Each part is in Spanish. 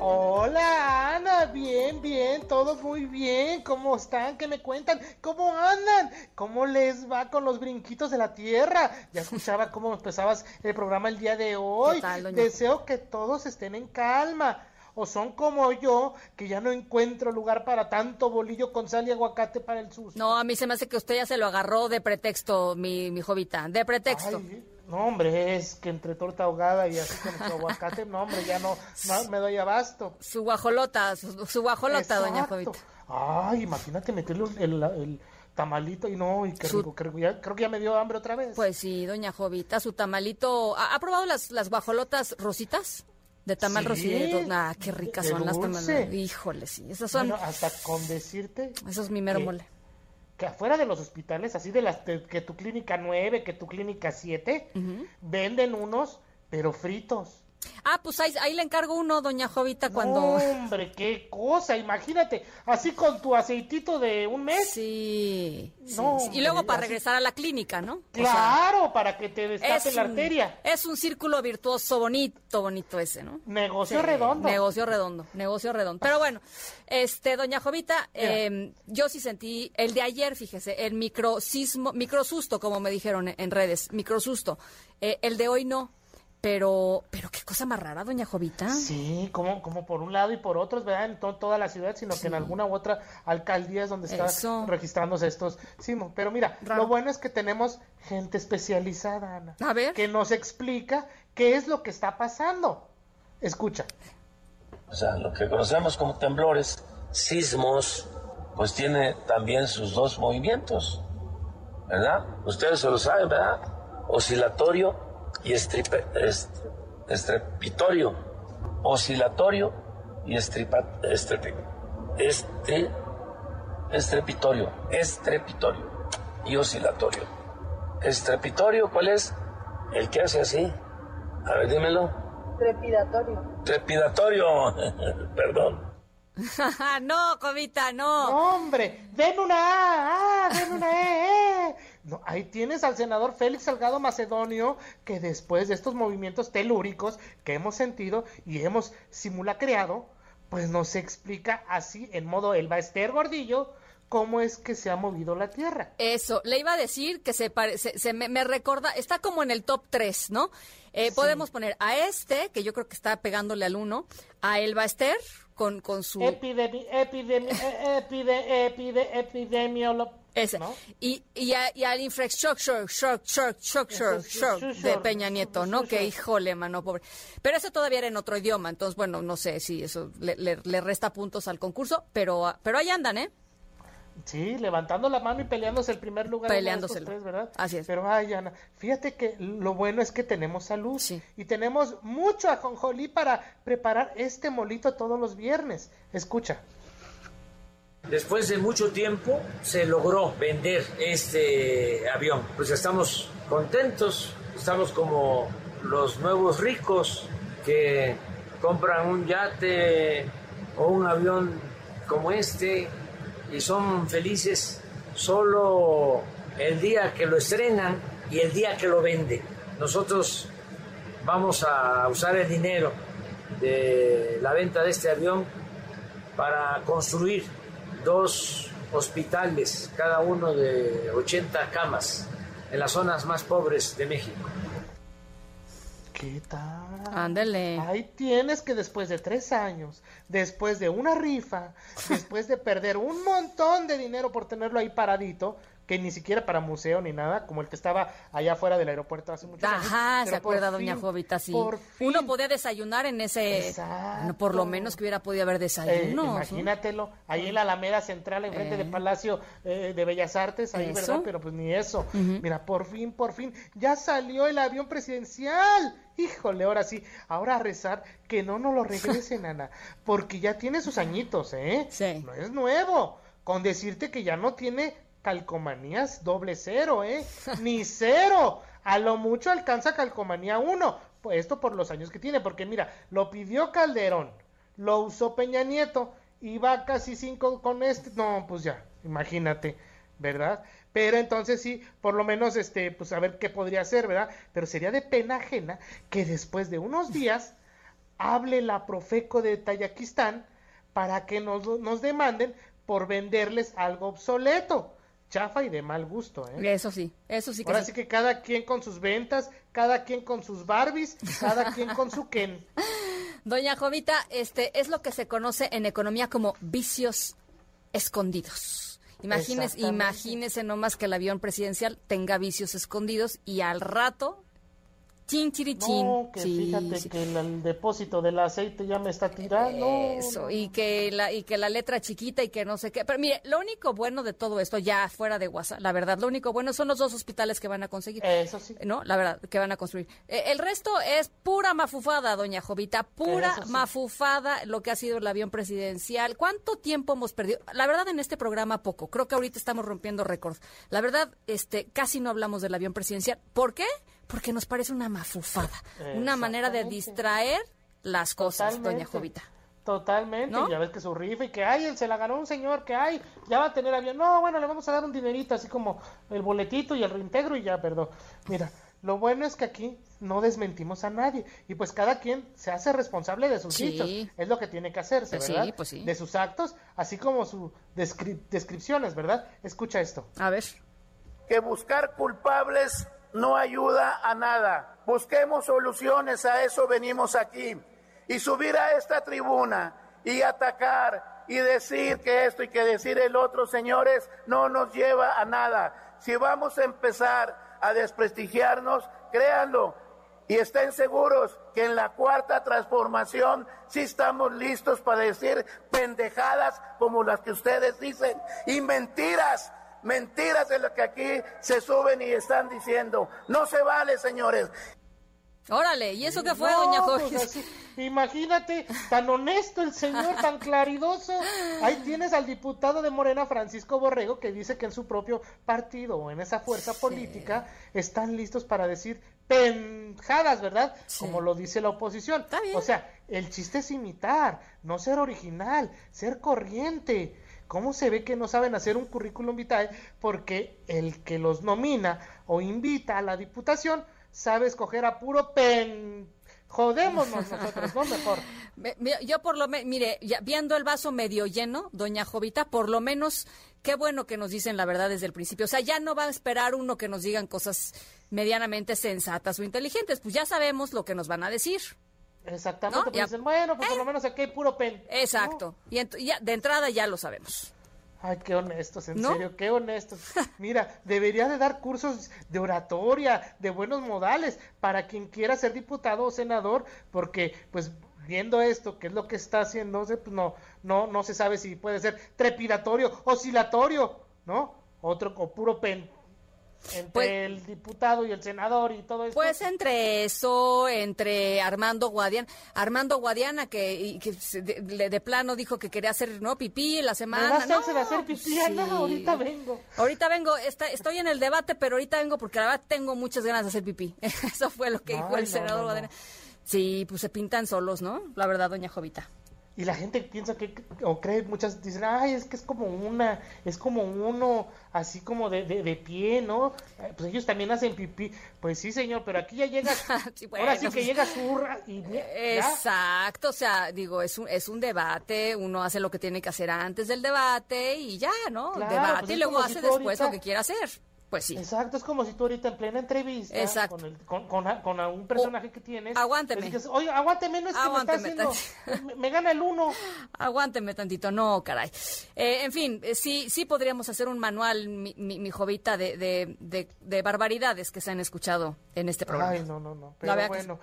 Hola Ana, bien, bien, todo muy bien. ¿Cómo están? ¿Qué me cuentan? ¿Cómo andan? ¿Cómo les va con los brinquitos de la tierra? Ya escuchaba cómo empezabas el programa el día de hoy. Deseo que todos estén en calma. O son como yo, que ya no encuentro lugar para tanto bolillo con sal y aguacate para el susto. No, a mí se me hace que usted ya se lo agarró de pretexto, mi, mi jovita, de pretexto. No, hombre, es que entre torta ahogada y así con su aguacate, no, hombre, ya no, me doy abasto. Su guajolota, su, guajolota, doña Jovita. Ay, imagínate meterle el, tamalito y no, y rico, creo, creo, que ya me dio hambre otra vez. Pues sí, doña Jovita, su tamalito. ¿Ha, probado las, las guajolotas rositas? De tamal sí, rosito. Ah, qué ricas son las tamales. Híjole, sí. Esas son. Bueno, hasta con decirte. Eso es mi mero mole que afuera de los hospitales, así de las que tu clínica 9, que tu clínica 7, venden unos, pero fritos. Ah, pues ahí, le encargo uno, doña Jovita, cuando... hombre, qué cosa, imagínate, así con tu aceitito de un mes. Sí, y luego para regresar a la clínica, ¿no? Claro, para que te destape la arteria. Es un círculo virtuoso bonito, bonito ese, ¿no? Negocio redondo. Negocio redondo, negocio redondo. Pero bueno, este, doña Jovita, em, yo sí sentí, el de ayer, fíjese, el microsismo, microsusto, como me dijeron en redes, microsusto. Eh, el de hoy no, pero, pero qué cosa más rara, doña Jovita. Sí, como, como por un lado y por otro, ¿verdad? En toda la ciudad, sino que en alguna u otra alcaldía es donde están registrándose estos. Sí, pero mira, lo bueno es que tenemos gente especializada, Ana. A ver. Que nos explica qué es lo que está pasando. Escucha. O sea, lo que conocemos como temblores, sismos, pues tiene también sus dos movimientos, ¿verdad? Ustedes se lo saben, ¿verdad? Oscilatorio y estrepitorio, oscilatorio y estripa, estrepitorio, estrepitorio y oscilatorio. Estrepitorio, ¿cuál es? El que hace así. A ver, dímelo. Trepidatorio. Trepidatorio, perdón. no, Comita, no. no. Hombre, den una A, ah, den una E. No, ahí tienes al senador Félix Salgado Macedonio, que después de estos movimientos telúricos que hemos sentido y hemos simulacreado, pues nos explica así, en modo el Baester Gordillo, cómo es que se ha movido la Tierra. Eso, le iba a decir que se, se me, recuerda, está como en el top 3, ¿no? Eh, podemos poner a este, que yo creo que está pegándole al 1, a el Baester con, con su... Epidemi, epidemi, epide, epidemiolo ese. Y, y, al infrastructure, shock, shock, shock, shock, shock de Peña Nieto, ¿no? Que híjole, mano, pobre. Pero eso todavía era en otro idioma, entonces, bueno, no sé si eso le, le, resta puntos al concurso, pero, pero ahí andan, ¿eh? Sí, levantando la mano y peleándose el primer lugar. Peleándose. ¿verdad? Así es. Pero, ay, Ana, fíjate que lo bueno es que tenemos salud. Sí. Y tenemos mucho ajonjolí para preparar este molito todos los viernes. Escucha. Después de mucho tiempo se logró vender este avión. Pues estamos contentos, estamos como los nuevos ricos que compran un yate o un avión como este y son felices solo el día que lo estrenan y el día que lo venden. Nosotros vamos a usar el dinero de la venta de este avión para construir dos hospitales, cada uno de 80 camas, en las zonas más pobres de México. ¿Qué tal? Ándale. Ahí tienes que después de tres años, después de una rifa, después de perder un montón de dinero por tenerlo ahí paradito, que ni siquiera para museo ni nada, como el que estaba allá afuera del aeropuerto hace muchos años. Ajá, se acuerda doña fin, Jovita, sí. Uno podía desayunar en ese... Exacto. Por lo menos que hubiera podido haber Eh, desayuno. imagínatelo, ahí en la Alameda Central, enfrente Eh. del Palacio eh, de Bellas Artes, ahí, Eso. ¿verdad? Pero pues ni eso. Mira, por fin, por fin, ya salió el avión presidencial. Híjole, ahora sí, ahora a rezar que no nos lo regresen, Ana, porque ya tiene sus añitos, ¿eh? Sí. No es nuevo. Con decirte que ya no tiene calcomanías doble cero, ¿eh? Ni cero. A lo mucho alcanza calcomanía uno. Pues esto por los años que tiene, porque mira, lo pidió Calderón, lo usó Peña Nieto, y va casi cinco con este. No, pues ya, imagínate, ¿verdad? Pero entonces sí, por lo menos, este, pues a ver qué podría hacer, ¿verdad? Pero sería de pena ajena que después de unos días hable la Profeco de Tayakistán para que nos, nos demanden por venderles algo obsoleto, chafa y de mal gusto, ¿eh? Eso sí, eso sí que Ahora sí. sí que cada quien con sus ventas, cada quien con sus Barbies, cada quien con su Ken. Doña Jovita, este es lo que se conoce en economía como vicios escondidos. Imagínese, imagínese nomás que el avión presidencial tenga vicios escondidos y al rato, chin chirichín. No, que Sí, fíjate sí. que el, el depósito del aceite ya me está tirando. Eso, y que la y que la letra chiquita y que no sé qué. Pero mire, lo único bueno de todo esto, ya fuera de WhatsApp, la verdad, lo único bueno son los dos hospitales que van a conseguir. Eso sí. ¿no? La verdad, que van a construir. Eh, el resto es pura mafufada, doña Jovita, pura sí. mafufada lo que ha sido el avión presidencial. ¿Cuánto tiempo hemos perdido? La verdad, en este programa poco. Creo que ahorita estamos rompiendo récords. La verdad, este, casi no hablamos del avión presidencial. ¿Por qué? Porque nos parece una mafufada, una manera de distraer las cosas, doña. Jovita. Totalmente, ¿No? ya ves que su rifa y que ay, él se la ganó un señor, que ay, ya va a tener avión. No, bueno, le vamos a dar un dinerito, así como el boletito y el reintegro y ya, perdón. Mira, lo bueno es que aquí no desmentimos a nadie y pues cada quien se hace responsable de sus Sí. dichos, es lo que tiene que hacerse, Pues sí, ¿verdad? pues sí. De sus actos, así como sus descri- descripciones, ¿verdad? Escucha esto. A ver. que buscar culpables no ayuda a nada. Busquemos soluciones, a eso venimos aquí. Y subir a esta tribuna y atacar y decir que esto y que decir el otro, señores, no nos lleva a nada. Si vamos a empezar a desprestigiarnos, créanlo, y estén seguros que en la cuarta transformación sí estamos listos para decir pendejadas como las que ustedes dicen y mentiras, mentiras de lo que aquí se suben y están diciendo. No se vale, señores. Órale, ¿y eso qué fue, No, doña pues así, imagínate, tan honesto el señor, tan claridoso. Ahí tienes al diputado de Morena, Francisco Borrego, que dice que en su propio partido o en esa fuerza política están listos para decir penjadas, ¿verdad? Sí. Como lo dice la oposición. Está bien. O sea, el chiste es imitar, no ser original, ser corriente. ¿Cómo se ve que no saben hacer un currículum vitae? Porque el que los nomina o invita a la diputación sabe escoger a puro pen... Jodémonos nosotros, ¿no? Mejor. Me- me- Yo por lo mire, ya viendo el vaso medio lleno, doña Jovita, por lo menos, qué bueno que nos dicen la verdad desde el principio. O sea, ya no va a esperar uno que nos digan cosas medianamente sensatas o inteligentes. Pues ya sabemos lo que nos van a decir. Exactamente, ¿No? pues dicen, bueno, pues por Eh. lo menos aquí hay puro pen. Exacto. Y ent- ya, de entrada ya lo sabemos. Ay, qué honestos, en ¿No? serio, qué honestos. Mira, debería de dar cursos de oratoria, de buenos modales, para quien quiera ser diputado o senador, porque, pues, viendo esto, que es lo que está haciendo, pues no, no, no se sabe si puede ser trepidatorio, oscilatorio, ¿no? Otro, o puro pen. Entre Pues- el diputado y el senador y todo esto. Pues entre eso, entre Armando Guadiana, Armando Guadiana que, de, plano dijo que quería hacer no pipí la ¿Me semana. das no, de hacer pipí? Sí. ahorita vengo. Ahorita vengo, está- estoy en el debate, pero ahorita vengo porque la verdad tengo muchas ganas de hacer pipí. Eso fue lo que dijo el no, senador. Guadiana. Sí, pues se pintan solos, ¿no? La verdad, doña Jovita. Y la gente piensa que, o cree, muchas dicen, ay, es que es como una, es como uno, así como de, de, de pie, ¿no? Eh, Pues ellos también hacen pipí. Pues sí, señor, pero aquí ya llegas, Sí, ahora sí que llega zurra y ya. Exacto, o sea, digo, es un, es un debate, uno hace lo que tiene que hacer antes del debate y ya, ¿no? Claro, debate pues y luego hace después ahorita- lo que quiera hacer. Pues sí. Exacto, es como si tú ahorita en plena entrevista Exacto. con, el, con, con, a- con a un personaje que tienes. aguánteme. le dices, Oye, aguánteme, no es que Aguánteme me está haciendo. Me, me gana el uno. Aguánteme tantito, no, caray. Eh, en fin, eh, sí, sí podríamos hacer un manual, mi, mi, mi jovita, de, de, de, de barbaridades que se han escuchado en este programa. Ay, no, no, no. Pero que bueno.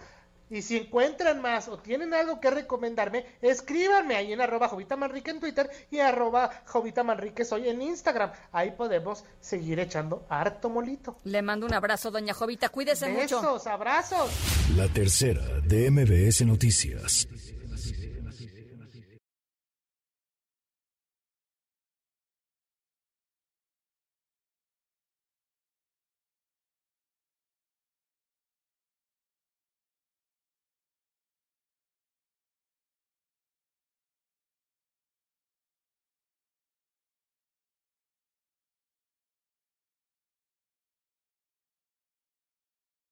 Y si encuentran más o tienen algo que recomendarme, escríbanme ahí en arroba Jovita Manrique en Twitter y arroba Jovita Manrique soy en Instagram. Ahí podemos seguir echando harto molito. Le mando un abrazo, doña Jovita. Cuídese mucho. Besos, abrazos. La tercera de MBS Noticias.